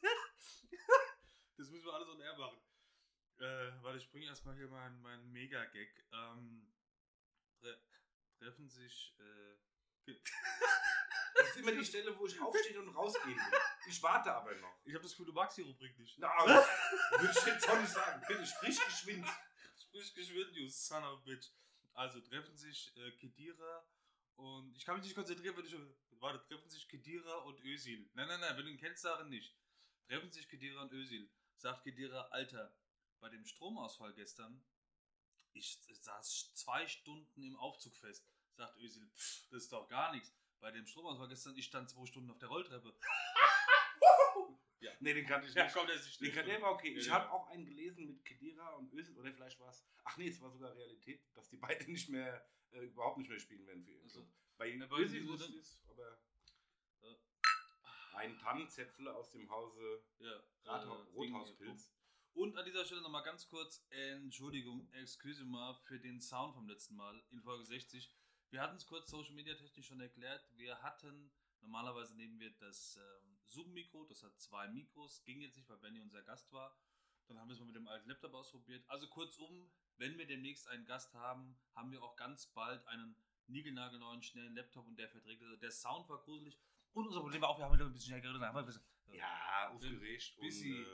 das müssen wir alles on air machen. Äh, warte, ich bringe erstmal hier meinen mein Mega-Gag. Ähm, tre treffen sich. Äh, Das ist immer die Stelle, wo ich aufstehe und rausgehen will. Ich warte aber noch. ich habe das Gefühl, du magst die Rubrik nicht. Na, aber würde ich jetzt auch nicht sagen. Bitte sprich geschwind. Sprich geschwind, you son of a bitch. Also treffen sich äh, Kedira und ich kann mich nicht konzentrieren, wenn ich. Warte, treffen sich Kedira und Özil. Nein, nein, nein, wenn du ihn kennst, sagen nicht. Treffen sich Kedira und Özil. Sagt Kedira, Alter, bei dem Stromausfall gestern, ich saß zwei Stunden im Aufzug fest. Sagt Özil, pff, das ist doch gar nichts. Bei dem Stromausfall gestern, ich stand zwei Stunden auf der Rolltreppe. Nee, den kannte ich Ja, nicht. komm, der ist nicht Den kann, der war okay. Ich Ja, habe ja. auch einen gelesen mit Kedira und Özil, oder vielleicht war es. Ach nee, es war sogar Realität, dass die beiden nicht mehr, äh, überhaupt nicht mehr spielen werden für ihren Also. Bei Ja, bei Özil ich es, aber. Ein Tannenzäpfle aus dem Hause Ja, Ratha äh, Rothauspilz. Und an dieser Stelle nochmal ganz kurz Entschuldigung, excuse mal für den Sound vom letzten Mal in Folge 60. Wir hatten es kurz Social Media technisch schon erklärt. Wir hatten, normalerweise nehmen wir das ähm, Zoom-Mikro, das hat zwei Mikros, ging jetzt nicht, weil Benny unser Gast war. Dann haben wir es mal mit dem alten Laptop ausprobiert. Also kurzum, wenn wir demnächst einen Gast haben, haben wir auch ganz bald einen niegelnagelneuen, schnellen Laptop und der verträgt. Also der Sound war gruselig. Und unser Problem war auch, wir haben wieder ein bisschen schnell geredet. haben wir bisschen- Ja, aufgeregt und Busy. äh,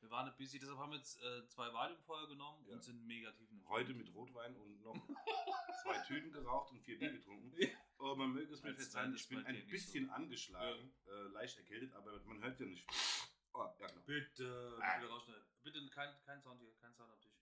wir waren busy, deshalb haben wir jetzt äh, zwei Valium vorher genommen Ja. und sind mega tief in heute mit Rotwein und noch zwei Tüten geraucht und vier Bier getrunken. Ja. Oh, man möge es mir verzeihen, ich bin ein bisschen angeschlagen, äh, leicht erkältet, aber man hört ja nicht. Oh, ja genau. Bitte, Ah. bitte rausschneiden. Bitte kein, kein Sound hier, kein Sound am Tisch.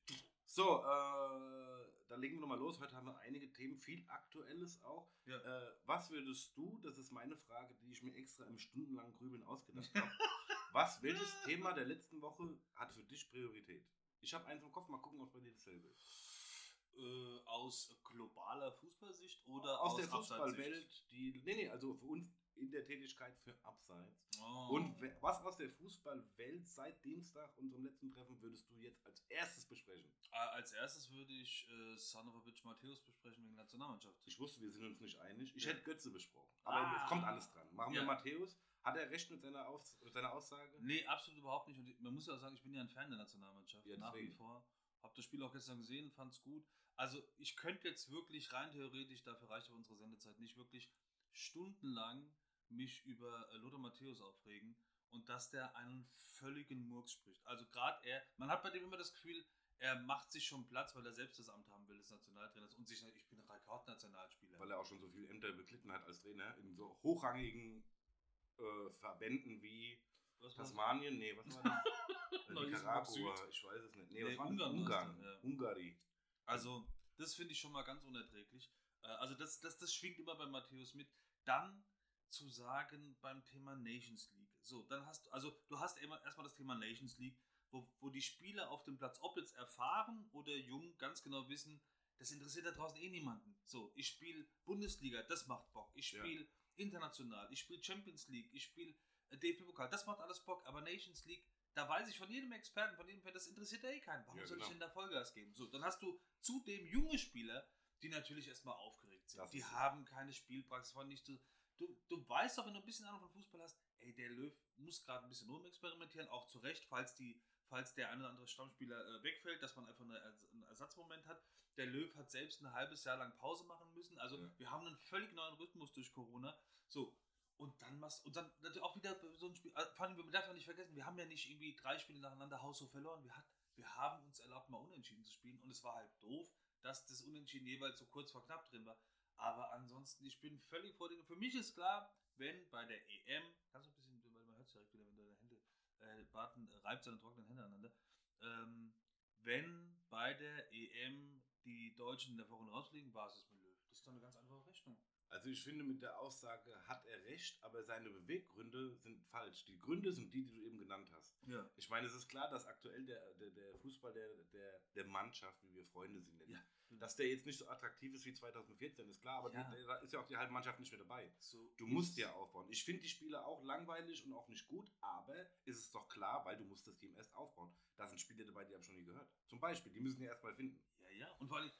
So, äh, dann legen wir nochmal los. Heute haben wir einige Themen, viel Aktuelles auch. Ja. Äh, was würdest du, das ist meine Frage, die ich mir extra im stundenlangen Grübeln ausgedacht habe. was, welches Thema der letzten Woche hat für dich Priorität? Ich habe eins im Kopf, mal gucken, ob bei dir dasselbe ist. Äh, aus globaler Fußballsicht oder Aus, aus, der? Fußballwelt, die. Nee, nee, also für uns in der Tätigkeit für Abseits. Oh. Und was aus der Fußballwelt seit Dienstag, unserem letzten Treffen, würdest du jetzt als erstes besprechen? Äh, als erstes würde ich äh, Bitch Matthäus besprechen wegen Nationalmannschaft. Ich wusste, wir sind uns nicht einig. Ich Ja. hätte Götze besprochen. Aber Ah. es kommt alles dran. Machen wir Ja. Matthäus. Hat er recht mit seiner, Aus mit seiner Aussage? Nee, absolut überhaupt nicht. Und man muss ja auch sagen, ich bin ja ein Fan der Nationalmannschaft. Ja, nach wie vor. Hab das Spiel auch gestern gesehen, fand's gut. Also ich könnte jetzt wirklich rein theoretisch, dafür reicht aber unsere Sendezeit nicht, wirklich stundenlang mich über äh, Lothar Matthäus aufregen und dass der einen völligen Murks spricht. Also gerade er, man hat bei dem immer das Gefühl, er macht sich schon Platz, weil er selbst das Amt haben will des Nationaltrainers und sich, ich bin Rekordnationalspieler. Weil er auch schon so viele Ämter beglitten hat als Trainer in so hochrangigen äh, Verbänden wie? Tasmanien. Nee, was war das? Äh, Nicaragua, ich weiß es nicht. Nee, Nee, was war Ungarn Ungarn. ja. Ungari. Also, das finde ich schon mal ganz unerträglich. Äh, Also, das, das, das schwingt immer bei Matthäus mit. Dann zu sagen beim Thema Nations League. So, dann hast du, also du hast immer erstmal das Thema Nations League, wo, wo die Spieler auf dem Platz, ob jetzt erfahren oder jung, ganz genau wissen, das interessiert da draußen eh niemanden. So, ich spiele Bundesliga, das macht Bock. Ich Ja. spiele international, ich spiele Champions League, ich spiele äh, DFB-Pokal, das macht alles Bock. Aber Nations League, da weiß ich von jedem Experten, von jedem Fan, das interessiert ja eh keinen. Warum Ja, soll ich genau. denn da Vollgas geben? So, dann hast du zudem junge Spieler, die natürlich erstmal aufgeregt sind. Das die haben keine Spielpraxis, waren nicht so. Du, du weißt doch, wenn du ein bisschen Ahnung von Fußball hast, ey, der Löw muss gerade ein bisschen rumexperimentieren, auch zu Recht, falls, die, falls der eine oder andere Stammspieler äh, wegfällt, dass man einfach eine, einen Ersatzmoment hat. Der Löw hat selbst ein halbes Jahr lang Pause machen müssen. Also Ja. wir haben einen völlig neuen Rhythmus durch Corona. So, und dann machst und dann natürlich auch wieder so ein Spiel. äh, Vor allem, wir dürfen ja nicht vergessen, wir haben ja nicht irgendwie drei Spiele nacheinander haushoch verloren. Wir, hat, wir haben uns erlaubt, mal unentschieden zu spielen. Und es war halt doof, dass das Unentschieden jeweils so kurz vor knapp drin war. Aber ansonsten, ich bin völlig vor den. Für mich ist klar, wenn bei der EM, kannst du ein bisschen, weil man hört es direkt wieder, wenn deine Hände, äh, Barten äh, reibt seine trockenen Hände aneinander. Ähm, wenn bei der EM die Deutschen in der Woche rausfliegen, war es mit Löw. Das ist doch eine ganz einfache Rechnung. Also ich finde, mit der Aussage hat er recht, aber seine Beweggründe sind falsch. Die Gründe sind die, die du eben genannt hast. Ja. Ich meine, es ist klar, dass aktuell der, der, der Fußball der, der, der Mannschaft, wie wir Freunde sind, nennen, Ja. dass der jetzt nicht so attraktiv ist wie 2014, ist klar, aber Ja. die, da ist ja auch die halbe Mannschaft nicht mehr dabei. So Du musst ja aufbauen. Ich finde die Spiele auch langweilig und auch nicht gut, aber ist es doch klar, weil du musst das Team erst aufbauen. Da sind Spieler dabei, die haben schon nie gehört. Zum Beispiel, die müssen ja erstmal finden. Ja, ja. Und vor allem,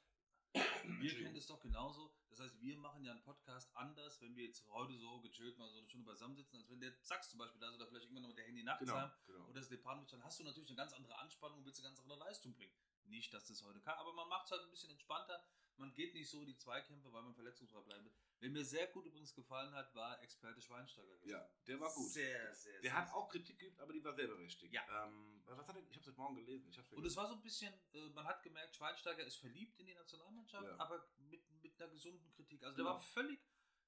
Wir kennen das doch genauso. Das heißt, wir machen ja einen Podcast anders, wenn wir jetzt heute so gechillt mal so eine Stunde beisammen sitzen, als wenn der Sachs zum Beispiel da ist oder vielleicht irgendwann noch mit der Handy nachts Genau, genau. oder das Department, dann hast du natürlich eine ganz andere Anspannung und willst eine ganz andere Leistung bringen. Nicht, dass das heute kann, aber man macht es halt ein bisschen entspannter. Man geht nicht so in die Zweikämpfe, weil man verletzungsfrei bleiben will. Wer mir sehr gut übrigens gefallen hat, war Experte Schweinsteiger. gestern. Ja, der war gut. Sehr, sehr, Der sehr, hat sehr auch Kritik geübt, aber die war sehr berechtigt. Ja. Ähm, was hat er? Ich habe heute Morgen gelesen. Ich hab's Und es war so ein bisschen, äh, man hat gemerkt, Schweinsteiger ist verliebt in die Nationalmannschaft, Ja. aber mit, mit einer gesunden Kritik. Also der Genau. war völlig,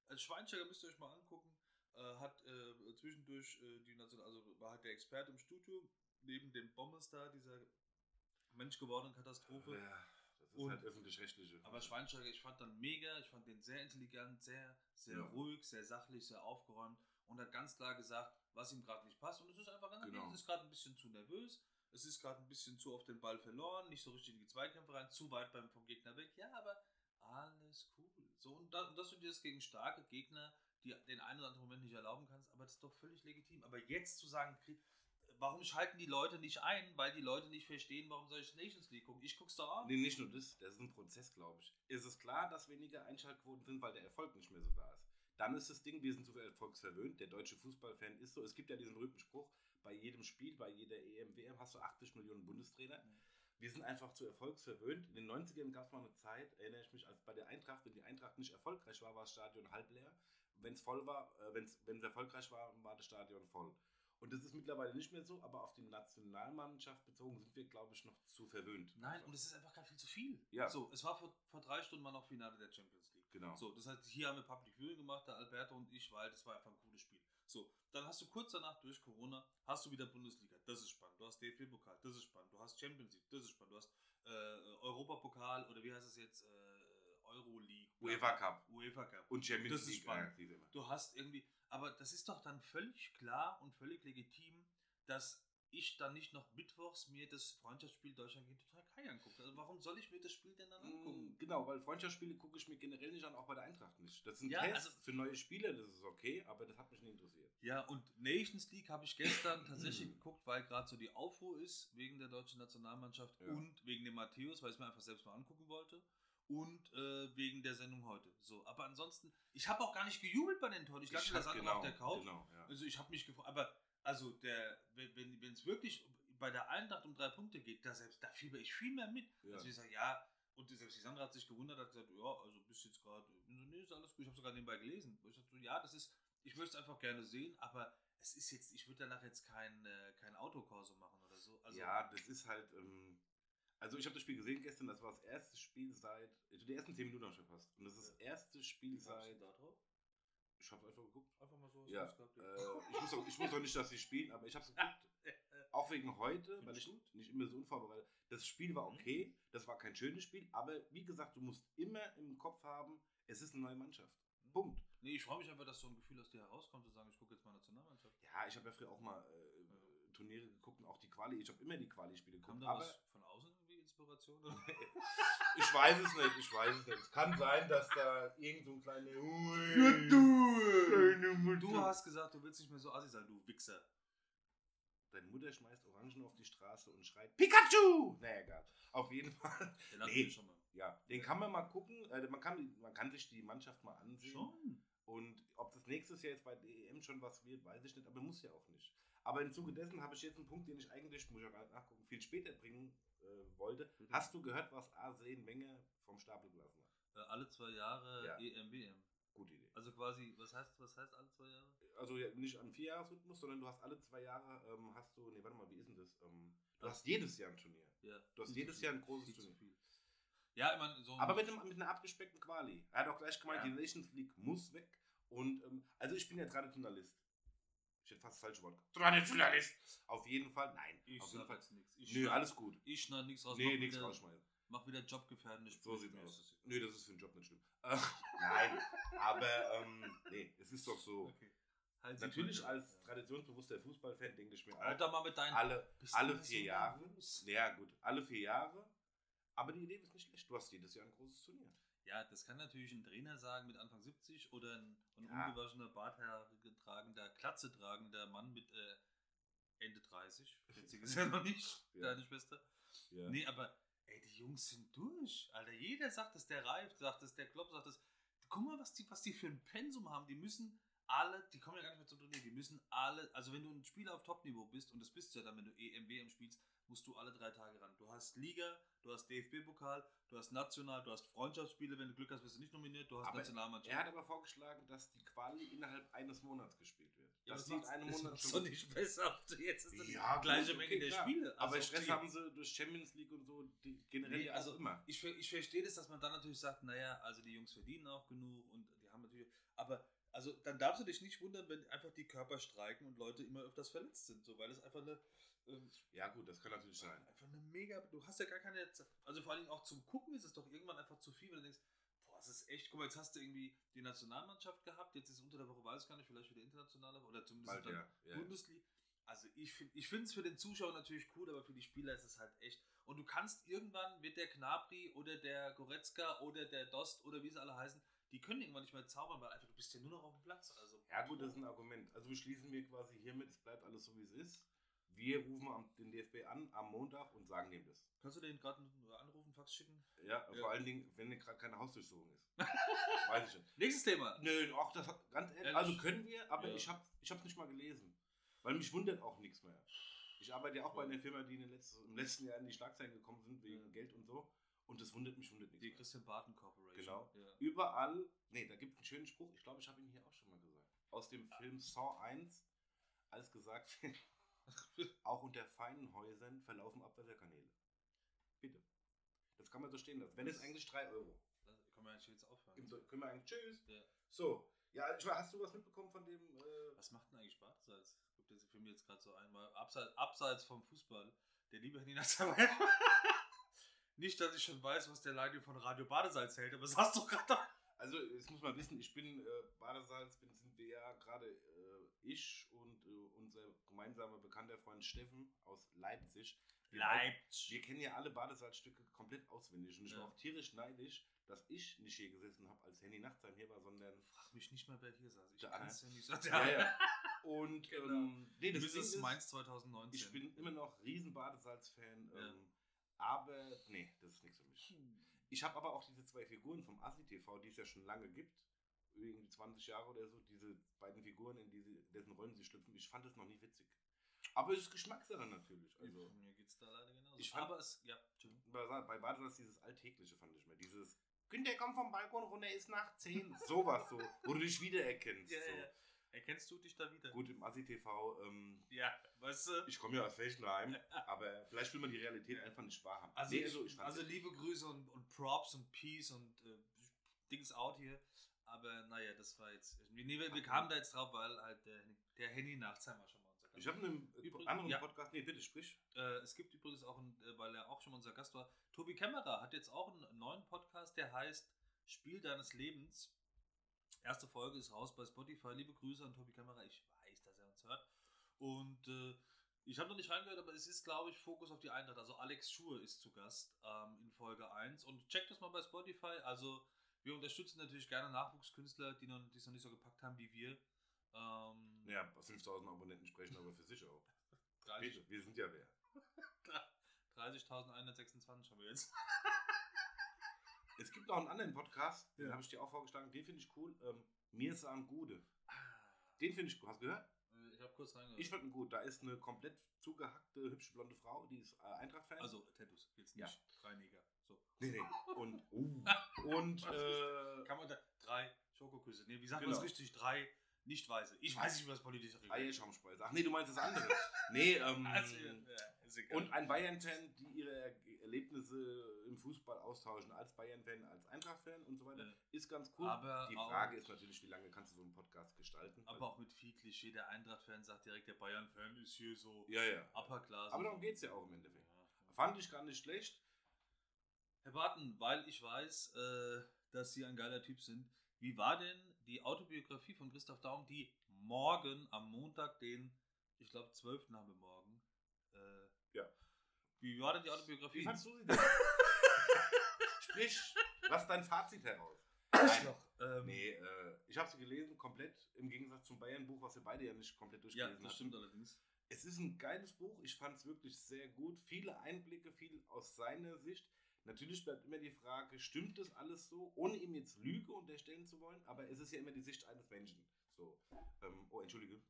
als Schweinsteiger müsst ihr euch mal angucken, äh, hat äh, zwischendurch äh, die National, also war halt der Experte im Studio, neben dem Bombenstar, dieser menschgewordenen Katastrophe. Ja, Und- halt öffentlich-rechtliche. Aber Schweinsteiger, ich fand dann mega, ich fand den sehr intelligent, sehr, sehr Ja. ruhig, sehr sachlich, sehr aufgeräumt und hat ganz klar gesagt, was ihm gerade nicht passt. Und es ist einfach ganz Genau. es ist gerade ein bisschen zu nervös, es ist gerade ein bisschen zu auf den Ball verloren, nicht so richtig in die Zweikämpfe rein, zu weit beim, vom Gegner weg. Ja, aber alles cool. So, und, da, und dass du dir das gegen starke Gegner, die den einen oder anderen Moment nicht erlauben kannst, aber das ist doch völlig legitim. Aber jetzt zu sagen, Krieg- warum schalten die Leute nicht ein? Weil die Leute nicht verstehen, warum soll ich Nations League gucken? Ich guck's doch auch. Nee, nicht nur das, das ist ein Prozess, glaube ich. Ist es klar, dass weniger Einschaltquoten sind, weil der Erfolg nicht mehr so da ist. Dann ist das Ding, wir sind zu erfolgsverwöhnt. Der deutsche Fußballfan ist so. Es gibt ja diesen berühmten Spruch, bei jedem Spiel, bei jeder EM, WM hast du 80 Millionen Bundestrainer. Mhm. Wir sind einfach zu erfolgsverwöhnt. In den 90ern gab es mal eine Zeit, erinnere ich mich, als bei der Eintracht, wenn die Eintracht nicht erfolgreich war, war das Stadion halb leer. Wenn es voll war, äh, wenn es erfolgreich war, war das Stadion voll. Und das ist mittlerweile nicht mehr so, aber auf die Nationalmannschaft bezogen sind wir, glaube ich, noch zu verwöhnt. Nein, und es ist einfach gerade viel zu viel. Ja. So, es war vor, vor drei Stunden mal noch Finale der Champions League. Genau. So, das heißt, hier haben wir Public Viewing gemacht, der Alberto und ich, weil das war einfach ein cooles Spiel. So, dann hast du kurz danach durch Corona, hast du wieder Bundesliga, das ist spannend. Du hast DFB-Pokal, das ist spannend. Du hast Champions League, das ist spannend. Du hast äh, Europapokal oder wie heißt es jetzt? Äh, Euroleague. UEFA Cup. UEFA Cup. Und Champions Das ist League. spannend. ja, du hast irgendwie, aber das ist doch dann völlig klar und völlig legitim, dass ich dann nicht noch mittwochs mir das Freundschaftsspiel Deutschland gegen Türkei angucke. Also warum soll ich mir das Spiel denn dann angucken? Mm, Genau, weil Freundschaftsspiele gucke ich mir generell nicht an, auch bei der Eintracht nicht. Das sind Ja, Tests also- für neue Spieler, das ist okay, aber das hat mich nie interessiert. Ja, und Nations League habe ich gestern tatsächlich geguckt, weil gerade so die Aufruhr ist wegen der deutschen Nationalmannschaft Ja. und wegen dem Matthäus, weil ich es mir einfach selbst mal angucken wollte. Und äh, wegen der Sendung heute. So, aber ansonsten, ich habe auch gar nicht gejubelt bei den Toren. Ich lag hab- das andere auf der Couch. Genau, ja. Also ich habe mich gefreut, aber also der, wenn wenn es wirklich bei der Eintracht um drei Punkte geht, da selbst da fieber ich viel mehr mit. Ja. Also ich sage, ja, und selbst die Sandra hat sich gewundert, hat gesagt, ja, also bist jetzt gerade, so, nee, ist alles gut, ich habe sogar nebenbei gelesen. Ich dachte, so, ja, das ist, ich möchte es einfach gerne sehen, aber es ist jetzt, ich würde danach jetzt kein, äh, kein Autokorso machen oder so. Also, ja, das ist halt. Ähm, also, ich habe das Spiel gesehen gestern, das war das erste Spiel seit. also Die ersten 10 Minuten habe ich verpasst. Und das ist das erste Spiel wie seit. da drauf? Ich habe einfach geguckt. Einfach mal so Ja, äh, ich, muss auch, ich muss auch nicht, dass sie spielen, aber ich habe es geguckt. Auch wegen heute, weil ich nicht immer so unvorbereitet. Das Spiel war okay, das war kein schönes Spiel, aber wie gesagt, du musst immer im Kopf haben, es ist eine neue Mannschaft. Punkt. Nee, ich freue mich einfach, dass so ein Gefühl aus dir herauskommt, zu sagen, ich gucke jetzt mal Nationalmannschaft. Ja, ich habe ja früher auch mal äh, Turniere geguckt und auch die Quali. Ich habe immer die Quali-Spiele Kam geguckt. da Aber was von außen Inspiration? Ich weiß es nicht, ich weiß es nicht. Es kann sein, dass da irgend so ein kleiner. Du hast gesagt, du willst nicht mehr so assi sein, du Wichser. Deine Mutter schmeißt Orangen auf die Straße und schreit Pikachu! Naja, egal. Auf jeden Fall. Den hatten Nee. wir schon mal. Ja, den kann man mal gucken. Äh, man, kann, man kann sich die Mannschaft mal ansehen. Schon? Und ob das nächstes Jahr jetzt bei der EM schon was wird, weiß ich nicht, aber muss ja auch nicht. Aber im Zuge dessen habe ich jetzt einen Punkt, den ich eigentlich, muss ich nicht nachgucken, viel später bringen äh, wollte. Bitte. Hast du gehört, was Arsene Wenger vom Stapel gelassen hat? Äh, alle zwei Jahre Ja. EM, WM. Gute Idee. Also quasi, was heißt, was heißt alle zwei Jahre? Also ja, nicht am Vierjahresrhythmus, sondern du hast alle zwei Jahre, ähm, hast du, nee, warte mal, wie ist denn das? Ähm, du Ach. hast jedes Jahr ein Turnier. Ja. Du hast jedes Jahr ein großes Turnier. Ja, ich meine, so Aber mit, einem, mit einer abgespeckten Quali. Er hat auch gleich gemeint, Ja. die Nations League muss weg. Und ähm, also ich bin ja Traditionalist. Ich hätte fast das falsche Wort. Traditionalist. Auf jeden Fall, nein. ich auf jeden Fall. nichts. Ich Nö, alles gut. Ich schneide nichts raus. Nee, nichts rausschmeißen. Mach wieder jobgefährdende So Mir aus. Nö, das ist für den Job nicht schlimm. Äh, nein, aber ähm, nee, es ist doch so. Okay. Halt Natürlich sieht als traditionsbewusster Fußballfan denke ich mir Alter, mal mit deinen. alle, alle vier so Jahre. Ja gut, alle vier Jahre. Aber die Idee ist nicht schlecht. Du hast jedes Jahr ein großes Turnier. Ja, das kann natürlich ein Trainer sagen mit Anfang 70 oder ein, ein Ja. ungewaschener, barthaarige tragender, Klatze tragender Mann mit äh, Ende 30. 40 ist ja noch nicht, Ja. deine Schwester. Ja. Nee, aber ey, die Jungs sind durch. Alter, jeder sagt es, der Reif sagt es, der Klopp sagt es. Guck mal, was die, was die für ein Pensum haben. Die müssen alle, die kommen ja gar nicht mehr zum Turnier, die müssen alle, also wenn du ein Spieler auf Topniveau bist, und das bist du ja dann, wenn du EM, WM spielst, musst du alle drei Tage ran. Du hast Liga, du hast DFB-Pokal, du hast National, du hast Freundschaftsspiele, wenn du Glück hast, wirst du nicht nominiert, du hast Aber Nationalmannschaft. Er hat aber vorgeschlagen, dass die Quali innerhalb eines Monats gespielt wird. Ja, das das macht's- einen Monat doch nicht besser. Jetzt ist das Ja, die gleiche gut, Menge okay, der klar. Spiele. Aber Also, Stress okay. haben sie durch Champions League und so die, generell Nee, also immer. Ich, ich verstehe das, dass man dann natürlich sagt, naja, also die Jungs verdienen auch genug und die haben natürlich, aber also dann darfst du dich nicht wundern, wenn einfach die Körper streiken und Leute immer öfters verletzt sind, so weil es einfach eine ähm, Ja, gut, das kann natürlich sein. einfach eine mega, du hast ja gar keine, also vor allem auch zum Gucken ist es doch irgendwann einfach zu viel, wenn du denkst, boah, es ist echt, guck mal, jetzt hast du irgendwie die Nationalmannschaft gehabt, jetzt ist unter der Woche, weiß ich gar nicht, vielleicht wieder internationale oder zumindest Bald, dann ja. ja. Bundesliga. Also ich finde ich es für den Zuschauer natürlich cool, aber für die Spieler ist es halt echt. Und du kannst irgendwann wird der Knabri oder der Goretzka oder der Dost oder wie sie alle heißen, die können irgendwann nicht mehr zaubern, weil einfach du bist ja nur noch auf dem Platz. Also Ja, gut, das ist ein Argument. Also beschließen wir quasi hiermit, es bleibt alles so, wie es ist. Wir rufen am, den DFB an am Montag und sagen dem das. Kannst du den gerade anrufen, Fax schicken? Ja, Ja. vor allen Dingen, wenn gerade keine Hausdurchsuchung ist. Weiß ich nicht. Nächstes Thema. Nö, auch das hat, ganz ehrlich, Ehrlich? also können wir, aber Ja. ich habe ich hab's nicht mal gelesen. Weil mich wundert auch nichts mehr. Ich arbeite ja auch bei einer Firma, die in den letzten, im letzten Jahr in die Schlagzeilen gekommen sind, wegen Ja. Geld und so. Und das wundert mich, wundert nichts Die mehr. Christian Barton Corporation. Genau. Ja. Überall, nee, da gibt es einen schönen Spruch, ich glaube, ich habe ihn hier auch schon mal gesagt. Aus dem Film Saw 1, als gesagt wird, auch unter feinen Häusern verlaufen Abwasserkanäle. Bitte. Das kann man so stehen lassen. Wenn es eigentlich 3 Euro. Da können wir eigentlich jetzt aufhören. So, können wir eigentlich Tschüss. Ja. So. Ja, ich weiß, hast du was mitbekommen von dem. Äh, Was macht denn eigentlich Badesalz? Guckt das für mich jetzt gerade so ein, weil abseits, abseits vom Fußball, der liebe Henny Natzermeier. Nicht, dass ich schon weiß, was der Leiter von Radio Badesalz hält, aber das hast du gerade. also, jetzt muss man wissen, ich bin äh, Badesalz, bin, sind wir ja gerade äh, ich und äh, unser gemeinsamer bekannter Freund Steffen aus Leipzig. Wir beide- Wir kennen ja alle Badesalzstücke komplett auswendig und ich Ja. war auch tierisch neidisch, dass ich nicht hier gesessen habe, als Henny Nachtsheim hier war, sondern. Frag mich nicht mal, wer hier saß. Ich kann es ja nicht sagen. Ja, ja. Und Genau. ähm, nee, das Das ist, Mainz 2019. ich bin immer noch riesen Badesalz-Fan, Ja. ähm, aber nee, das ist nichts für mich. Ich habe aber auch diese zwei Figuren vom Assi TV, die es ja schon lange gibt, irgendwie 20 Jahre oder so, diese beiden Figuren, in diese, dessen Rollen sie schlüpfen. Ich fand das noch nie witzig. Aber es ist Geschmackssache natürlich. Also mir geht's da leider genauso. Ich fand- aber es, ja, Entschuldigung. bei, bei Badesalz dieses Alltägliche fand ich mehr. Dieses Günther kommt vom Balkon runter, ist nach 10. Sowas so, wo du dich wiedererkennst. Ja, so. ja. Erkennst du dich da wieder? Gut, im Assi TV, ähm, Ja, weißt du? ich komme ja aus Felchenheim, aber vielleicht will man die Realität einfach nicht wahrhaben. Also, Nee, also echt- liebe Grüße und, und Props und Peace und äh, Dings out hier. Aber naja, das war jetzt. Nee, wir, wir kamen da jetzt drauf, weil halt der, der Henny Nachtheimer schon mal unser Gast Ich habe in einem Übrigens- anderen ja. Podcast, nee, bitte sprich. Äh, es gibt übrigens auch, einen, äh, weil er auch schon mal unser Gast war, Tobi Kämmerer hat jetzt auch einen neuen Podcast, der heißt Spiel deines Lebens. Erste Folge ist raus bei Spotify. Liebe Grüße an Tobi Kämmerer. Ich weiß, dass er uns hört. Und äh, ich habe noch nicht reingehört, aber es ist, glaube ich, Fokus auf die Eintracht. Also Alex Schur ist zu Gast ähm, in Folge 1. Und checkt das mal bei Spotify. Also wir unterstützen natürlich gerne Nachwuchskünstler, die noch, es noch nicht so gepackt haben wie wir. Ähm, Ja, 5000 Abonnenten sprechen aber für sich auch. 30 Bitte, wir sind ja wer. 30.126 haben wir jetzt. Es gibt noch einen anderen Podcast, den habe ich dir auch vorgeschlagen, den finde ich cool. Ähm, Mir sahen Gude. Den finde ich gut. Hast du gehört? Äh, Ich habe kurz reingehört. Ich fand ihn gut. Da ist eine komplett zugehackte, hübsche blonde Frau, die ist äh, Eintracht-Fan. Also Tattoos, jetzt nicht Ja. drei Neger. So. Nee, nee. Und, uh, und äh, Kann man da drei Schokoküsse? Nee, wie sagt Genau. man es richtig? Drei nicht weiße. Ich weiß nicht, was politische Eierschaumspeise. Ach nee, du meinst das andere. Nee, ähm, Also, ja, ist egal. und ein Bayern-Fan, die ihre Er- Erlebnisse im Fußball austauschen, als Bayern-Fan, als Eintracht-Fan und so weiter, Ja. ist ganz cool. aber, die Frage ist natürlich, wie lange kannst du so einen Podcast gestalten? aber auch mit viel Klischee. Der Eintracht-Fan sagt direkt, der Bayern-Fan ist hier so ja, ja. Upper Class. Aber darum geht es ja auch im Endeffekt. Ja. Fand ich gar nicht schlecht. Herr Barton, weil ich weiß, äh, dass Sie ein geiler Typ sind, wie war denn die Autobiografie von Christoph Daum, die morgen am Montag, den, ich glaube, 12. haben wir morgen. Ja. Wie war denn die Autobiografie? Wie fandst du sie denn? Sprich, lass dein Fazit heraus. Arschloch. Ähm, Nee, äh, ich habe sie gelesen, komplett, im Gegensatz zum Bayern-Buch, was wir beide ja nicht komplett Ja, durchgelesen das hatten. stimmt allerdings. Es ist ein geiles Buch, ich fand es wirklich sehr gut. Viele Einblicke, viel aus seiner Sicht. Natürlich bleibt immer die Frage, stimmt das alles so, ohne ihm jetzt Lüge unterstellen zu wollen, aber es ist ja immer die Sicht eines Menschen. So, ähm, oh, entschuldige,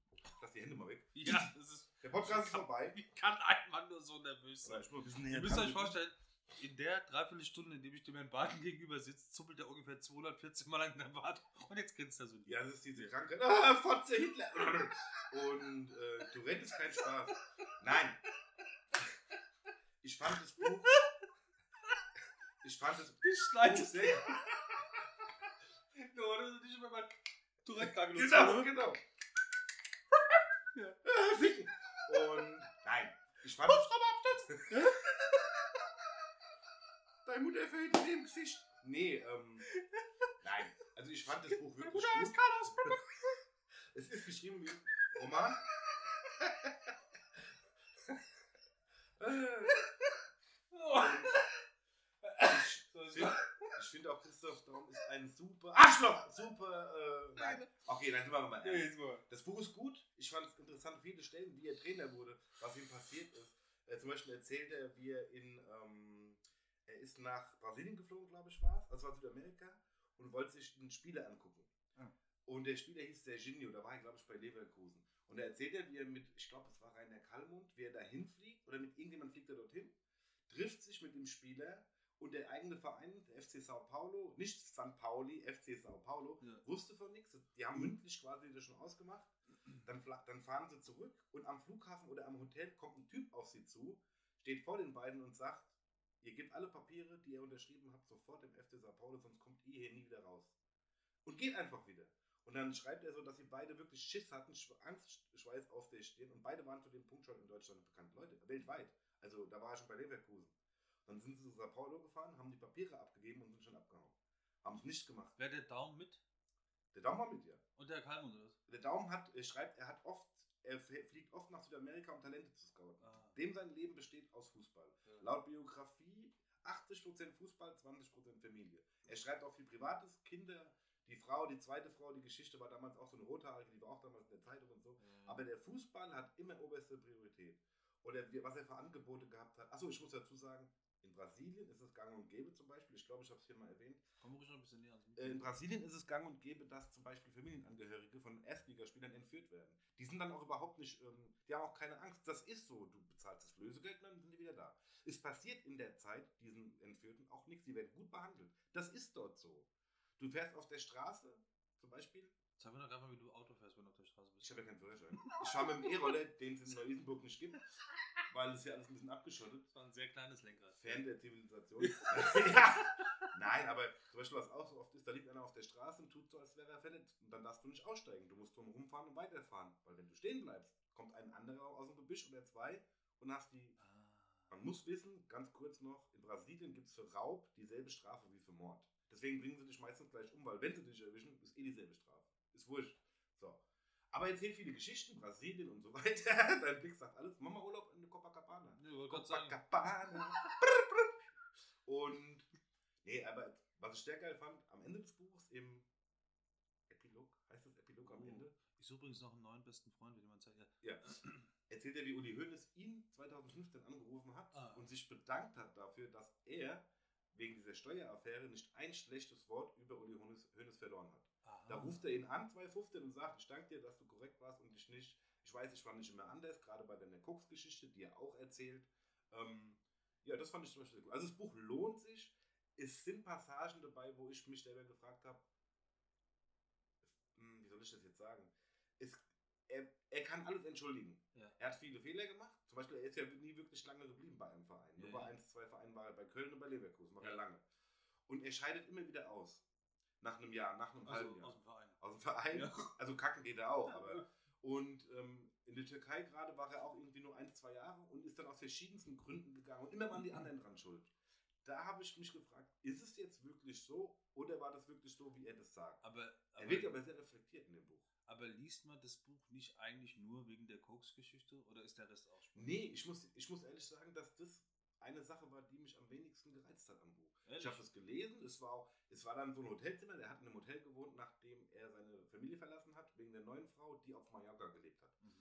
lass die Hände mal weg. Ja, das ist. Der Podcast ist vorbei. Kann einfach nur so nervös sein. ich muss Ihr müsst euch vorstellen, in der Dreiviertelstunde, in dem ich dem Herrn Barton gegenüber sitze, zuppelt er ungefähr 240 Mal an der Bart und jetzt grinst er so. Ja, das ist diese Krankheit. Ah, Fotze Hitler. Und äh, Tourette ist kein Spaß. Nein. Ich fand das Buch. Ich fand das Ich schneide Buch es sehr. Das ist nicht mal direkt angelegt. Genau, genau. Ja. Ah, Ficken. Und nein, ich fand das. Deine Mutter fällt dir im Gesicht. Nee, ähm. Nein. Also ich fand das Buch wirklich Mutter gut. ist Carlos. Es ist geschrieben wie Roman. Äh, Oh. Ich finde ich find auch Christoph Daum ist ein super Arschloch. Super. Äh, nein. Okay, dann sind wir mal ernst. Das Buch ist gut. Ich fand es interessant, viele Stellen, wie er Trainer wurde, was ihm passiert ist. Äh, zum Beispiel erzählt er, wie er in, ähm, er ist nach Brasilien geflogen, glaube ich, war es, also war Südamerika, und wollte sich einen Spieler angucken. Ah. Und der Spieler hieß Serginho, da war er, glaube ich, bei Leverkusen. Und da erzählt er, wie er mit, ich glaube, es war Rainer Kallmund, wie er da hinfliegt, oder mit irgendjemand fliegt er dorthin, trifft sich mit dem Spieler und der eigene Verein, der FC Sao Paulo, nicht San Pauli, FC Sao Paulo, Ja. wusste von nichts. Die haben mündlich quasi das schon ausgemacht. Dann, dann fahren sie zurück und am Flughafen oder am Hotel kommt ein Typ auf sie zu, steht vor den beiden und sagt, ihr gebt alle Papiere, die ihr unterschrieben habt, sofort dem FC Sao Paulo, sonst kommt ihr hier nie wieder raus. Und geht einfach wieder. Und dann schreibt er so, dass sie beide wirklich Schiss hatten, Sch- Angstschweiß auf der Stirn und beide waren zu dem Punkt schon in Deutschland bekannt. Leute, weltweit. Also da war er schon bei Leverkusen. Dann sind sie zu Sao Paulo gefahren, haben die Papiere abgegeben und sind schon abgehauen. Haben es nicht gemacht. Wer der Daumen mit? Der Daumen war mit dir. Und der Kalmund oder was? Der Daumen hat, er schreibt, er hat oft, er fliegt oft nach Südamerika, um Talente zu scouten. Ah. Dem sein Leben besteht aus Fußball. Ja. Laut Biografie 80% Fußball, 20% Familie. Er schreibt auch viel Privates, Kinder, die Frau, die zweite Frau, die Geschichte war damals auch so eine rothaarige, die war auch damals in der Zeitung und so. Ja. Aber der Fußball hat immer oberste Priorität. Oder was er für Angebote gehabt hat. Achso, ich muss dazu sagen, in Brasilien ist es gang und gäbe zum Beispiel, ich glaube, ich habe es hier mal erwähnt, Komm ruhig noch ein bisschen näher ans Mikro. in Brasilien ist es gang und gäbe, dass zum Beispiel Familienangehörige von Erstligaspielern entführt werden. Die sind dann auch überhaupt nicht, ähm, die haben auch keine Angst. Das ist so. Du bezahlst das Lösegeld und dann sind die wieder da. Es passiert in der Zeit diesen Entführten auch nichts. Die werden gut behandelt. Das ist dort so. Du fährst auf der Straße, zum Beispiel, Sag mir doch einfach, wie du Auto fährst, wenn du auf der Straße ich bist. habe ja keinen Führerschein. Ich fahre mit dem E-Roller, den es in Neu-Isenburg nicht gibt, weil es ja alles ein bisschen abgeschottet Das war ein sehr kleines Lenkrad. Fan der Zivilisation. ja. Nein, aber zum Beispiel, was auch so oft ist, da liegt einer auf der Straße und tut so, als wäre er verletzt. Und dann darfst du nicht aussteigen. Du musst drum rumfahren und weiterfahren. Weil wenn du stehen bleibst, kommt ein anderer aus dem Gebüsch oder zwei und hast die. Ah. Man muss wissen, ganz kurz noch, in Brasilien gibt es für Raub dieselbe Strafe wie für Mord. Deswegen bringen sie dich meistens gleich um, weil wenn sie dich erwischen, ist eh dieselbe Strafe. Ist wurscht. So. Aber erzählt viele Geschichten, Brasilien und so weiter. Dein Blick sagt alles. Mama Urlaub in Copacabana. Sagen, Copacabana. Und, nee, aber was ich sehr geil fand, am Ende des Buchs im Epilog, heißt das Epilog am Oh. Ende, ich suche übrigens noch einen neuen besten Freund, wenn jemand sagt, ja, ja, erzählt er, wie Uli Hoeneß ihn 2015 angerufen hat Ah. und sich bedankt hat dafür, dass er wegen dieser Steueraffäre nicht ein schlechtes Wort über Uli Hoeneß, Hoeneß verloren hat. Aha. Da ruft er ihn an, 2015, und sagt, ich danke dir, dass du korrekt warst und dich nicht, ich weiß, ich war nicht immer anders, gerade bei deiner Koks-Geschichte, die er auch erzählt. Ähm, ja, das fand ich zum Beispiel sehr gut. Also das Buch lohnt sich. Es sind Passagen dabei, wo ich mich selber gefragt habe, hm, wie soll ich das jetzt sagen? Es, er, er kann alles entschuldigen. Ja. Er hat viele Fehler gemacht. Zum Beispiel, er ist ja nie wirklich lange geblieben bei einem Verein. Nur Ja, bei ja. eins, zwei Vereinen war er bei Köln und bei Leverkusen, war Ja. er lange. Und er scheidet immer wieder aus. Nach einem Jahr, nach einem halben also, Jahr aus dem Verein. aus dem Verein. Ja. Also kacken geht er auch, aber. Und ähm, in der Türkei gerade war er auch irgendwie nur ein, zwei Jahre und ist dann aus verschiedensten Gründen gegangen und immer waren die anderen dran schuld. Da habe ich mich gefragt, ist es jetzt wirklich so oder war das wirklich so, wie er das sagt? Aber, Er wirkt aber, aber sehr reflektiert in dem Buch. aber liest man das Buch nicht eigentlich nur wegen der Koks-Geschichte oder ist der Rest auch Spaß? Nee, ich muss, ich muss ehrlich sagen, dass das eine Sache war, die mich am wenigsten gereizt hat am Buch. Ehrlich? Ich habe das gelesen, es war, auch, es war dann so ein Hotelzimmer, der hat in einem Hotel gewohnt, nachdem er seine Familie verlassen hat, wegen der neuen Frau, die auf Mallorca gelebt hat. Mhm.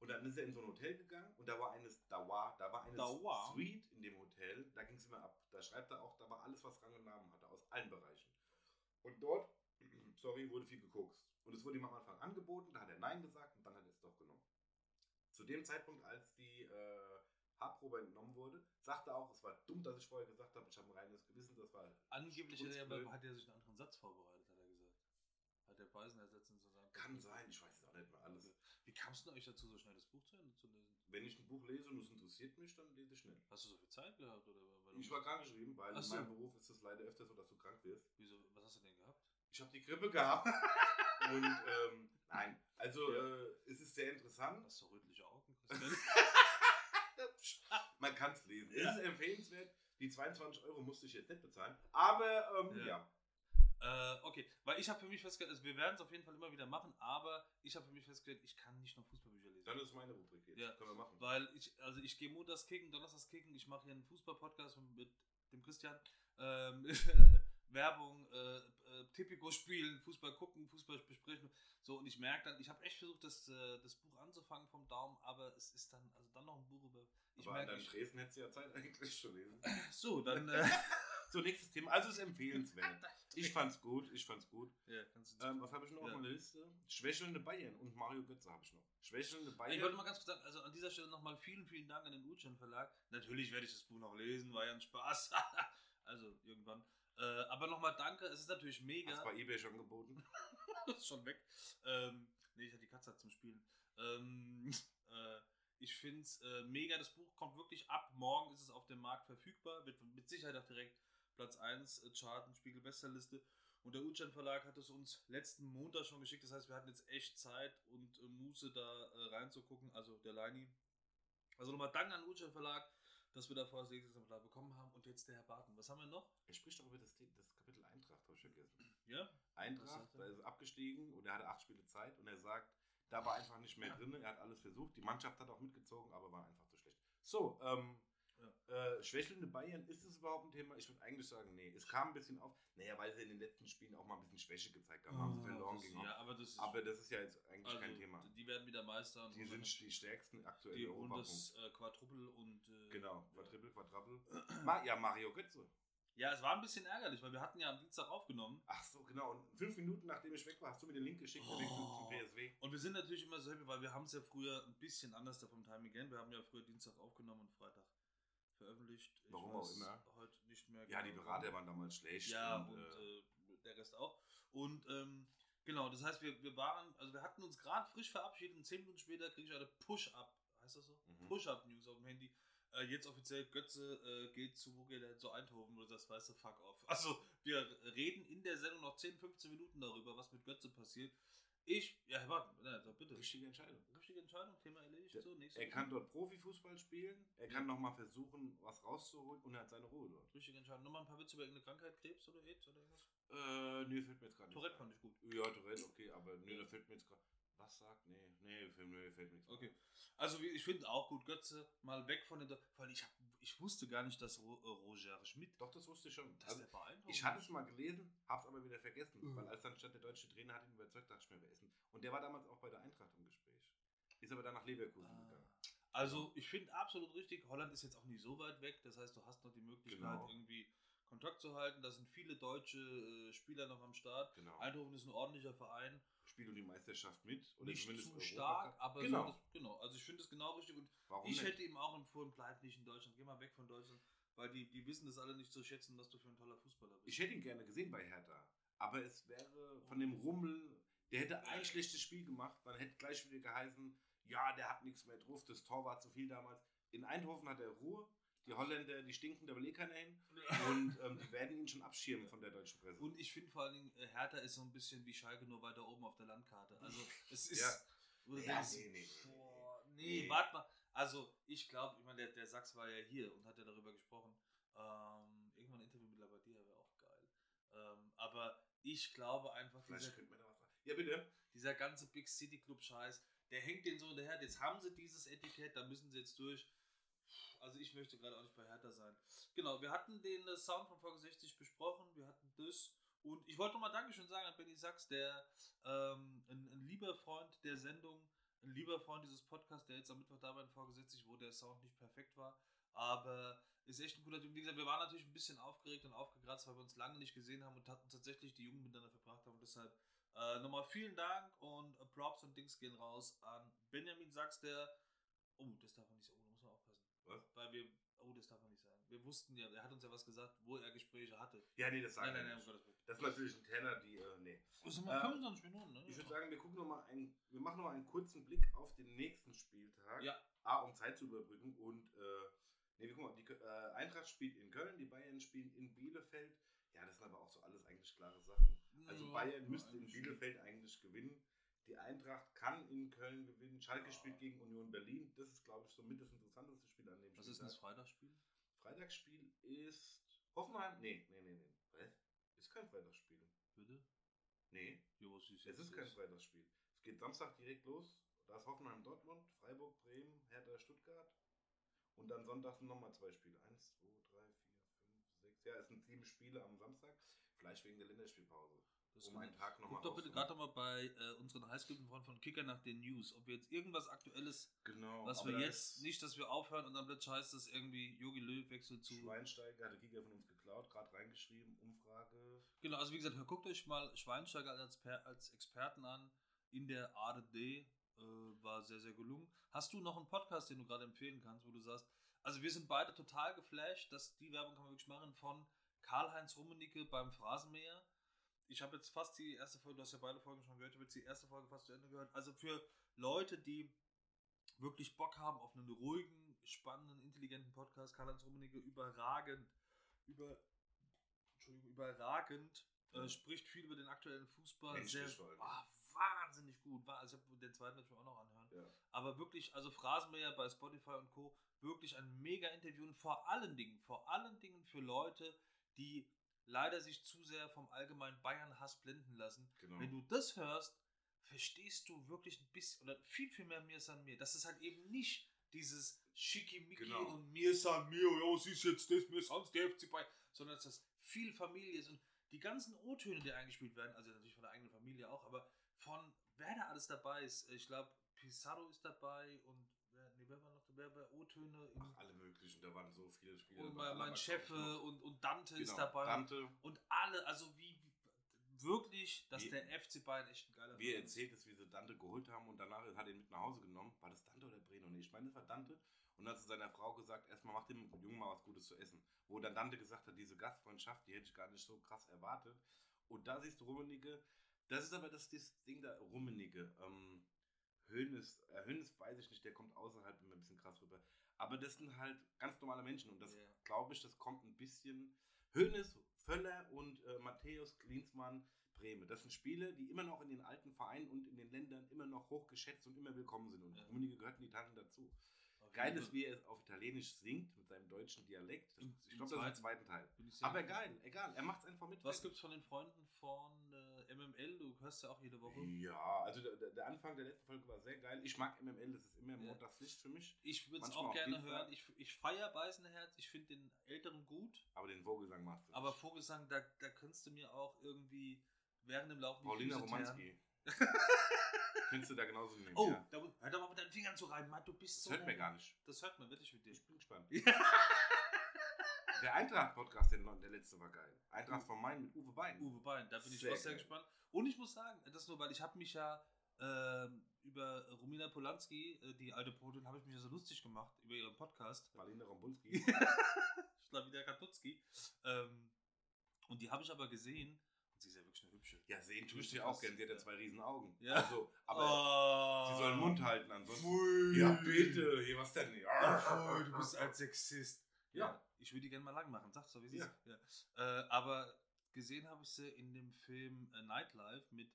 Und dann ist er in so ein Hotel gegangen und da war eines, da war, da war eine Da. Suite in dem Hotel, da ging es immer ab. Da schreibt er auch, da war alles, was Rang und Namen hatte, aus allen Bereichen. Und dort, sorry, wurde viel gekokst. Und es wurde ihm am Anfang angeboten, da hat er Nein gesagt und dann hat er es doch genommen. Zu dem Zeitpunkt, als die äh, Haarprobe entnommen wurde, sagte auch, es war dumm, dass ich vorher gesagt habe, ich habe ein reines Gewissen, das war Angeblich hat er, hat er sich einen anderen Satz vorbereitet, hat er gesagt. Hat der Beißen ersetzt und so sagen. Kann sein, ich weiß es auch nicht mehr alles. Wie kamst du eigentlich dazu, so schnell das Buch zu Ende zu lesen? Wenn ich ein Buch lese und es interessiert mich, dann lese ich schnell. Hast du so viel Zeit gehabt? Oder Ich war krankgeschrieben, weil Ach in so. meinem Beruf ist es leider öfter so, dass du krank wirst. Wieso, was hast du denn gehabt? Ich habe die Grippe gehabt. und ähm, nein, also Ja. äh, es ist sehr interessant. Hast du rötliche Augen, Christian? Man kann es lesen. Ja. Es ist empfehlenswert. Die 22 Euro musste ich jetzt nicht bezahlen. Aber ähm, Ja. ja. äh, okay, weil ich habe für mich festgestellt, also wir werden es auf jeden Fall immer wieder machen, aber ich habe für mich festgestellt, ich kann nicht noch Fußballbücher lesen. Dann ist meine Rubrik jetzt. Ja. Können wir machen. Weil ich, also ich gehe montags kicken, donnerstags kicken, ich mache hier einen Fußball-Podcast mit dem Christian. Ähm, Werbung, äh, äh, Tipico spielen, Fußball gucken, Fußball besprechen. So, und ich merke dann, ich habe echt versucht, das, äh, das Buch anzufangen vom Daumen, aber es ist dann, also dann noch ein Buch über. Ich Aber ich, Dresden hättest du ja Zeit eigentlich zu lesen. so, dann. Äh, So, nächstes Thema. Also es ist empfehlenswert. Ich fand's gut, ich fand's gut. ja, Ähm, was habe ich noch Ja. auf meiner Liste? Schwächelnde Bayern und Mario Götze habe ich noch. Schwächelnde Ich Bayern. wollte mal ganz kurz sagen, also an dieser Stelle nochmal vielen, vielen Dank an den Utschan Verlag. Natürlich werde ich das Buch noch lesen, war ja ein Spaß. also irgendwann. Äh, aber nochmal danke, es ist natürlich mega. Hast bei eBay schon geboten? ist schon weg. Ähm, nee, ich hatte die Katze zum Spielen. Ähm, äh, ich finde es äh, mega. Das Buch kommt wirklich ab. Morgen ist es auf dem Markt verfügbar. Wird mit Sicherheit auch direkt Platz 1 äh, Charten, Spiegel Bestsellerliste. Und der Utschan Verlag hat es uns letzten Montag schon geschickt. Das heißt, wir hatten jetzt echt Zeit und äh, Muße da äh, reinzugucken. Also der Leini. Also nochmal Dank an den Utschan Verlag, dass wir da vorher das Exemplar bekommen haben. Und jetzt der Herr Barton. Was haben wir noch? Er spricht doch über das, das Kapitel Eintracht, habe ich vergessen. Ja? Eintracht, er? da ist er abgestiegen und er hatte acht Spiele Zeit und er sagt, da war einfach nicht mehr drin. Er hat alles versucht. Die Mannschaft hat auch mitgezogen, aber war einfach zu schlecht. So, ähm, äh, schwächelnde Bayern, ist das überhaupt ein Thema? Ich würde eigentlich sagen, nee. Es kam ein bisschen auf, naja, weil sie in den letzten Spielen auch mal ein bisschen Schwäche gezeigt haben, haben sie verloren Oh, das, gegen ja, aber das ist, Aber das ist ja jetzt eigentlich also, kein Thema. Die werden wieder Meister. Und Die sind die stärksten aktuell die in und Europa. das äh, Quadruple und. Äh, Genau, Quadriple, Quadruple. Ma ja, Mario Götze. Ja, es war ein bisschen ärgerlich, weil wir hatten ja am Dienstag aufgenommen. Ach so, genau. Und fünf Minuten nachdem ich weg war, hast du mir den Link geschickt, Link zum Oh. PSW. Und wir sind natürlich immer so happy, weil wir haben es ja früher ein bisschen anders da vom Timing gern. Wir haben ja früher Dienstag aufgenommen und Freitag veröffentlicht. Ich Warum auch immer. Heute nicht mehr. Ja, die genau Berater waren damals schlecht. Ja, und, und, äh, äh, der Rest auch. Und ähm, genau, das heißt, wir, wir waren, also wir hatten uns gerade frisch verabschiedet und zehn Minuten später kriege ich eine Push-Up, heißt das so? Mhm. Push-Up-News auf dem Handy. Äh, jetzt offiziell, Götze äh, geht zu, wo geht er? Zu Eindhoven, wo du sagst, weißt du, fuck off. Also, wir reden in der Sendung noch 10, 15 Minuten darüber, was mit Götze passiert. Ich, ja, ja, sag bitte. richtige Entscheidung. Richtige Entscheidung, Thema erledigt. Der- so, Er kann dort Profifußball spielen, er kann nochmal versuchen, was rauszuholen und er hat seine Ruhe dort. Richtige Entscheidung. Nochmal ein paar Witze über irgendeine Krankheit, Krebs oder AIDS oder irgendwas? Äh, nee, fällt mir jetzt gerade nicht. Tourette fand ich gut. Ja, Tourette, okay, aber nee, da fällt mir jetzt gerade. Was sagt? Nee, nee, fällt mir, fällt mir nichts. Okay. Also ich finde auch gut, Götze mal weg von den. Weil ich, hab, ich wusste gar nicht, dass äh, Roger Schmidt. Doch, das wusste ich schon. Dass Also, der beeindruckend ich hatte es mal gelesen, hab's aber wieder vergessen, Mhm. weil als dann stand, der deutsche Trainer hat ihn überzeugt, dachte ich mir, wer ist denn? Und der war damals auch bei der Eintracht im Gespräch. Ist aber dann nach Leverkusen Ah. gegangen. Also ich finde absolut richtig, Holland ist jetzt auch nicht so weit weg. Das heißt, du hast noch die Möglichkeit, Genau. irgendwie Kontakt zu halten. Da sind viele deutsche äh, Spieler noch am Start. Genau. Eindhoven ist ein ordentlicher Verein. Spielt um die Meisterschaft mit. Oder nicht zumindest zu Europacup. stark, aber genau. so das, genau. Also ich finde es genau richtig. Und Warum ich nicht? hätte ihm auch empfohlen, bleib nicht in Deutschland, geh mal weg von Deutschland. Weil die, die wissen das alle nicht zu schätzen, was du für ein toller Fußballer bist. Ich hätte ihn gerne gesehen bei Hertha. Aber es wäre von dem Rummel, der hätte ein schlechtes Spiel gemacht, dann hätte gleich wieder geheißen, ja, der hat nichts mehr drauf, das Tor war zu viel damals. In Eindhoven hat er Ruhe, die Holländer, die stinken, da will eh keiner hin. Und ähm, die werden ihn schon abschirmen von der deutschen Presse. Und ich finde vor allen Dingen, äh, Hertha ist so ein bisschen wie Schalke, nur weiter oben auf der Landkarte. Also es ist. Ja. du Ja, denkst, nee, nee, boah, nee, Nee. warte mal. Also ich glaube, ich meine, der, der Sachs war ja hier und hat ja darüber gesprochen. Ähm, irgendwann ein Interview mit Labadia wäre auch geil. Ähm, aber ich glaube einfach, Vielleicht dieser. Ja, bitte. dieser ganze Big City Club Scheiß, der hängt den so hinterher. Jetzt haben sie dieses Etikett, da müssen sie jetzt durch. Also ich möchte gerade auch nicht bei Hertha sein. Genau, wir hatten den äh, Sound von Folge 60 besprochen, wir hatten das. Und ich wollte nochmal Dankeschön sagen an Benny Sachs, der ähm, ein, ein lieber Freund der Sendung, ein lieber Freund dieses Podcasts, der jetzt am Mittwoch dabei vorgesetzt ist, wo der Sound nicht perfekt war. Aber ist echt ein cooler Typ. Wie gesagt, wir waren natürlich ein bisschen aufgeregt und aufgekratzt, weil wir uns lange nicht gesehen haben und hatten tatsächlich die Jugend miteinander verbracht haben. Und deshalb äh, nochmal vielen Dank und äh, Props und Dings gehen raus an Benjamin Sachs, der. Oh, das darf man nicht sagen. Oh, da muss man aufpassen. Was? Weil wir. Oh, das darf man nicht sagen. Wir wussten ja, er hat uns ja was gesagt, wo er Gespräche hatte. Ja, nee, das sagen Nein, nein, nein, Willen. Das ist natürlich ein Tenor, die, äh, nee. Das sind Äh, mal 25 Minuten, ne? Ich würde sagen, wir gucken noch mal ein, wir machen noch mal einen kurzen Blick auf den nächsten Spieltag. Ja. A, um Zeit zu überbrücken und, äh, nee, wir gucken mal, die äh, Eintracht spielt in Köln, die Bayern spielen in Bielefeld. Ja, das sind aber auch so alles eigentlich klare Sachen. Also Ja, Bayern müsste in Bielefeld eigentlich gewinnen. Die Eintracht kann in Köln gewinnen. Schalke Ja. spielt gegen Union Berlin. Das ist, glaube ich, somit das interessanteste Spiel an dem Was ist denn das Freitagsspiel? Freitagsspiel ist Hoffenheim. Nee, nee, nee, nee. Was? Ist kein Freitagsspiel. Bitte? Nee, Ja, was ist es ist kein Freitagsspiel. Es geht Samstag direkt los. Da ist Hoffenheim Dortmund, Freiburg, Bremen, Hertha Stuttgart. Und dann Sonntag sind nochmal zwei Spiele. Eins, zwei, drei, vier, fünf, sechs. Ja, es sind sieben Spiele am Samstag. Vielleicht wegen der Länderspielpause. Das um einen Tag nochmal Guck doch bitte gerade mal bei äh, unseren Heißgeliebten von Kicker nach den News, ob wir jetzt irgendwas Aktuelles, Genau. was wir jetzt, nicht, dass wir aufhören und dann plötzlich heißt es irgendwie, Jogi Löw wechselt zu. Schweinsteiger hat der Kicker von uns geklaut, gerade reingeschrieben, Umfrage. Genau, also wie gesagt, guckt euch mal Schweinsteiger als, als Experten an in der ARD. Äh, war sehr, sehr gelungen. Hast du noch einen Podcast, den du gerade empfehlen kannst, wo du sagst, also wir sind beide total geflasht, dass die Werbung kann man wirklich machen von Karl-Heinz Rummenigge beim Phrasenmäher. Ich habe jetzt fast die erste Folge, du hast ja beide Folgen schon gehört, ich habe jetzt die erste Folge fast zu Ende gehört. Also für Leute, die wirklich Bock haben auf einen ruhigen, spannenden, intelligenten Podcast, Karl-Heinz Rummenigge überragend, über, Entschuldigung, überragend, äh, spricht viel über den aktuellen Fußball. Menschlich Sehr, ah, wahnsinnig gut. War, also ich hab den zweiten natürlich auch noch anhören. Ja. Aber wirklich, also Phrasenmäher bei Spotify und Co. wirklich ein mega Interview und vor allen Dingen, vor allen Dingen für Leute, die leider sich zu sehr vom allgemeinen Bayern-Hass blenden lassen. Genau. Wenn du das hörst, verstehst du wirklich ein bisschen oder viel, viel mehr mir san mir. Das ist halt eben nicht dieses Schickimicki Genau. und mir san mir, ja, was ist jetzt das, mir sonst der FC Bayern, sondern dass das viel Familie ist und die ganzen O-Töne, die eingespielt werden, also natürlich von der eigenen Familie auch, aber von wer da alles dabei ist. Ich glaube, Pizarro ist dabei und wer, nee, wer war O-Töne? Ach, alle möglichen, da waren so viele Spiele. Und mein, mein Chef und, und Dante ist Genau, dabei. Dante, Und alle, also wie, wirklich, dass Wie- der FC Bayern echt ein geiler wie er ist. erzählt ist, wie sie Dante geholt haben und danach hat er ihn mit nach Hause genommen. War das Dante oder Breno? Nee, ich meine, das war Dante. Und dann hat zu seiner Frau gesagt, erstmal mach dem Jungen mal was Gutes zu essen. Wo dann Dante gesagt hat, diese Gastfreundschaft, die hätte ich gar nicht so krass erwartet. Und da siehst du Rummenigge, das ist aber das, das Ding da, Rummenigge. Ähm, Hönes, äh, Hönes weiß ich nicht, der kommt außerhalb immer ein bisschen krass rüber. Aber das sind halt ganz normale Menschen und das Ja. glaube ich, das kommt ein bisschen. Hönes, Völler und äh, Matthäus Klinsmann, Breme. Das sind Spiele, die immer noch in den alten Vereinen und in den Ländern immer noch hochgeschätzt und immer willkommen sind. Und Ja. Rummenigge gehört in Italien dazu. Auf Geil jeden ist, wie er es auf Italienisch singt, mit seinem deutschen Dialekt. Das, ich glaube, das ist im zweiten. Teil. Aber geil, egal, er macht es einfach mit. Was gibt's von den Freunden von äh, MML? Du hörst ja auch jede Woche. Ja, also der, der- Anfang der letzten Folge war sehr geil. Ich mag MML, das ist immer Ja. Montagslicht für mich. Ich würde es auch gerne hören. Ich, ich feiere Beißenherz. Ich finde den Älteren gut. Aber den Vogelsang macht Aber Vogelsang, da, da könntest du mir auch irgendwie während dem Laufen Paulina. Romanski. Könntest du da genauso nehmen. Oh, ja. da, hör doch mal mit deinen Fingern zu reiben. Mann, du bist Das so. hört mir gar nicht. Das hört man wirklich mit dir. Ich bin gespannt. Der Eintracht-Podcast, der, der letzte war geil. Eintracht von Main mit Uwe Bein. Uwe Bein, da bin ich Sehr auch sehr geil. gespannt. Und ich muss sagen, das nur, weil ich habe mich ja ähm, über Romina Polanski, äh, die alte Potin, habe ich mich ja so lustig gemacht über ihren Podcast. Marlene Rombulski. Slavina Katutski. Ähm, und die habe ich aber gesehen. Und sie ist ja wirklich eine hübsche. Ja, sehen tue ich dir auch gern. Sie hat ja zwei riesen Augen. Ja. Also, aber oh, sie soll den Mund halten ansonsten. Pfui. Ja, bitte. Hier, was denn? Ja. Du bist ein Sexist. Ja. Ja, ich würde die gerne mal lang machen. Sag's doch, wie sie Ja. ist. Ja. Äh, aber gesehen habe ich sie in dem Film äh, Nightlife mit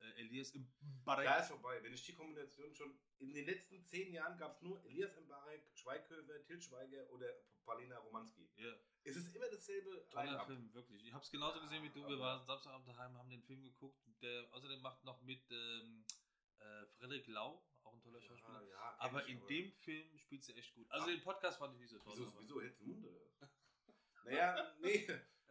äh, Elias im Da ist vorbei. Wenn ich die Kombination schon. In den letzten zehn Jahren gab es nur Elias Mbarek, Schweighöfer, Til Schweiger oder Paulina Romanski. Ja, Es ist immer dasselbe toller. Film, wirklich. Ich habe es genauso gesehen wie du. Wir aber- waren Samstagabend daheim, haben den Film geguckt. Der außerdem macht noch mit ähm, äh, Frederik Lau, auch ein toller Schauspieler. Ja, ja, Aber ich, in dem Film spielt sie echt gut. Also Ah. den Podcast fand ich nicht so toll. Wieso, aber- wieso hältst du den Mund oder? naja, nee.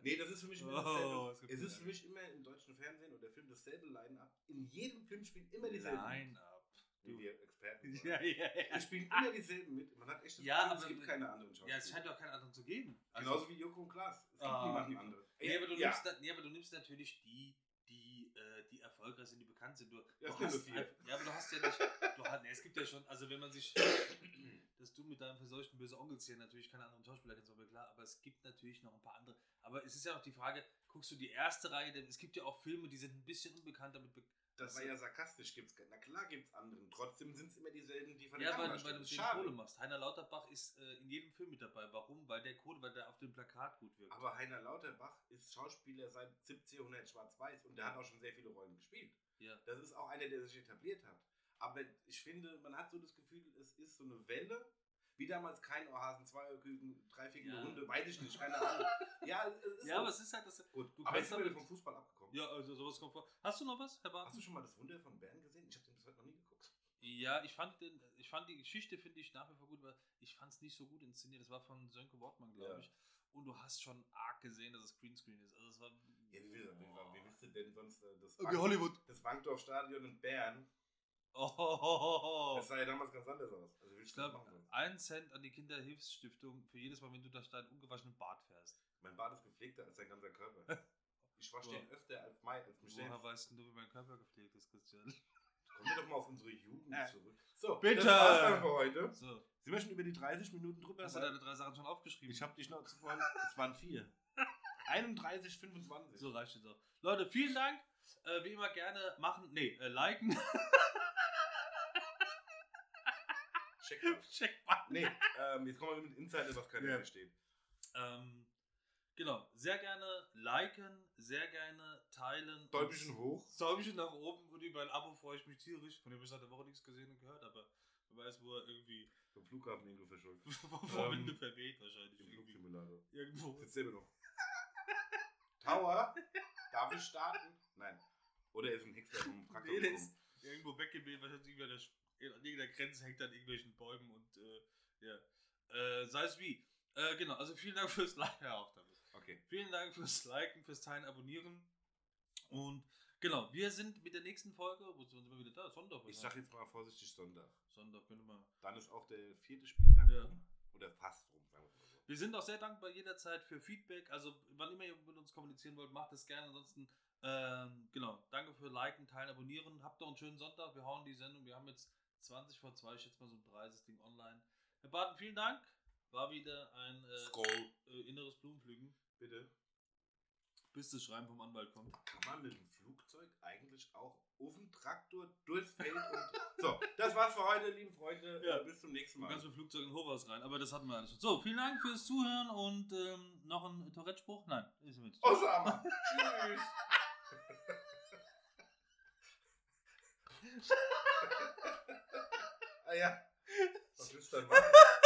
Nee, das ist für mich immer Oh, es es ist für mich immer im deutschen Fernsehen oder Film dasselbe Line-Up. In jedem Film spielt immer dieselbe. Line-Up. wie wir Experten. Ja, ja, ja. spielen immer dieselben mit. Man hat echt das Ja, Gefühl, es gibt keine anderen Schauspieler. Ja, es scheint auch keinen anderen zu geben. Also, Genauso wie Joko und Klaas. Es gibt Ah, niemanden anderen. nee, aber du ja. nimmst, aber du nimmst natürlich die, die, äh, die erfolgreich sind, die bekannt sind. Du, Ja, du hast einfach- ja, aber du hast ja nicht. Du hast, nee, es gibt ja schon, also wenn man sich. dass du mit deinem verseuchten böse Onkels hier natürlich keine anderen Schauspieler kennst, mir klar, aber es gibt natürlich noch ein paar andere. Aber es ist ja auch die Frage, guckst du die erste Reihe, denn es gibt ja auch Filme, die sind ein bisschen unbekannter mit. Be Das war ja sarkastisch. Gibt's, na klar gibt es anderen. Trotzdem sind es immer dieselben, die von der ja, weil, weil du schade. Kohle machst. Heiner Lauterbach ist äh, in jedem Film mit dabei. Warum? Weil der Kohle, weil der auf dem Plakat gut wirkt. Aber Heiner Lauterbach ist Schauspieler seit 1700 Schwarz-Weiß und der hat auch schon sehr viele Rollen gespielt. Ja. Das ist auch einer, der sich etabliert hat. Aber ich finde, man hat so das Gefühl, es ist so eine Welle. Wie damals kein Ohrhasen, Zweierküken, dreifickende Ja. Hunde, weiß ich nicht, keine Ahnung. Ja, es ist ja, so. aber es ist halt das. gut. du aber wir damit- vom Fußball abgekommen. Ja, also sowas kommt vor. Hast du noch was, Herr Barton? Hast du schon mal das Wunder von Bern gesehen? Ich habe den bis heute noch nie geguckt. Ja, ich fand, den, ich fand die Geschichte, finde ich, nach wie vor gut, weil ich fand es nicht so gut inszeniert. Das war von Sönke Wortmann, glaube Ja. ich. Und du hast schon arg gesehen, dass es Greenscreen ist. Also es war. Ja, wie, wie, wie, wie willst du denn sonst äh, das, Okay, Hollywood. das Wankdorf-Stadion in Bern? Oh, oh, oh, oh. Das sah ja damals ganz anders aus. Also, willst Ich du das glaube, ein Cent an die Kinderhilfsstiftung für jedes Mal, wenn du durch deinen ungewaschenen Bart fährst. Mein Bart ist gepflegter als dein ganzer Körper. Ich wasche den öfter als Mai, als mich Woher weißt denn du, wie mein Körper gepflegt ist, Christian? Kommen wir doch mal auf unsere Jugend Ja. zurück. So, Bitte! das war's dann für heute. So, Sind wir schon über die 30 Minuten drüber? hast du deine drei Sachen schon aufgeschrieben? ich habe dich noch zuvor. Es waren vier. 31, 25. So reicht es auch. Leute, vielen Dank. Äh, wie immer gerne machen, nee, äh, liken. Check. Check. Nee, ähm, jetzt kommen wir mit Insider, was keiner Ja. versteht. Ähm, genau, sehr gerne liken, sehr gerne teilen. Däumchen hoch. Däumchen nach oben und über ein Abo freue ich mich tierisch. Von dem habe ich seit der Woche nichts gesehen und gehört, aber wer weiß, wo er irgendwie Vom Flughafen irgendwo verschuldet. vor Ähm, Winde verweht wahrscheinlich. Im. Flugsimulator. Irgendwo. Sitzt selber noch. Tower, darf ich starten? Nein. Oder ist ein Hexer vom Traktor Nee, der ist irgendwo weggeweht, wahrscheinlich an irgendeiner Grenze hängt an irgendwelchen Bäumen und äh, ja. Äh, sei es wie. Äh, genau, also vielen Dank fürs Liken. Ja. Okay. Vielen Dank fürs Liken, fürs Teilen, Abonnieren. Und genau, wir sind mit der nächsten Folge, wo sind wir wieder da? Sonntag. Ich sag jetzt mal vorsichtig Sonntag. Sonntag, könnte man. Dann ist auch der vierte Spieltag Ja. rum. Oder fast rum, sagen wir mal so. Wir sind auch sehr dankbar jederzeit für Feedback. Also, wann immer ihr mit uns kommunizieren wollt, macht es gerne. Ansonsten, ähm, genau, danke für Liken, Teilen, Abonnieren. Habt noch einen schönen Sonntag. Wir hauen die Sendung. Wir haben jetzt 20 vor 2, ich schätze mal so 3 ist das Ding online. Herr Barton, vielen Dank. War wieder ein äh, äh, inneres Blumenpflücken, Bitte. bis das Schreiben vom Anwalt kommt. Kann man mit dem Flugzeug eigentlich auch auf dem Traktor durchs Feld und. So, das war's für heute, liebe Freunde. Ja. Äh, Bis zum nächsten Du Mal. kannst mit dem Flugzeug in Hochhaus rein, aber das hatten wir alles schon. So, vielen Dank fürs Zuhören und ähm, noch ein Tourette-Spruch? Nein, ist jetzt. Osama. Tschüss. ah ja. Was willst du dann machen?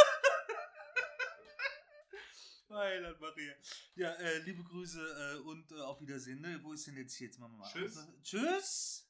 Heiland Maria. Ja, äh, liebe Grüße äh, und äh, auf Wiedersehen. Ne? Wo ist denn jetzt hier? Jetzt machen wir mal. Tschüss. aus. Tschüss.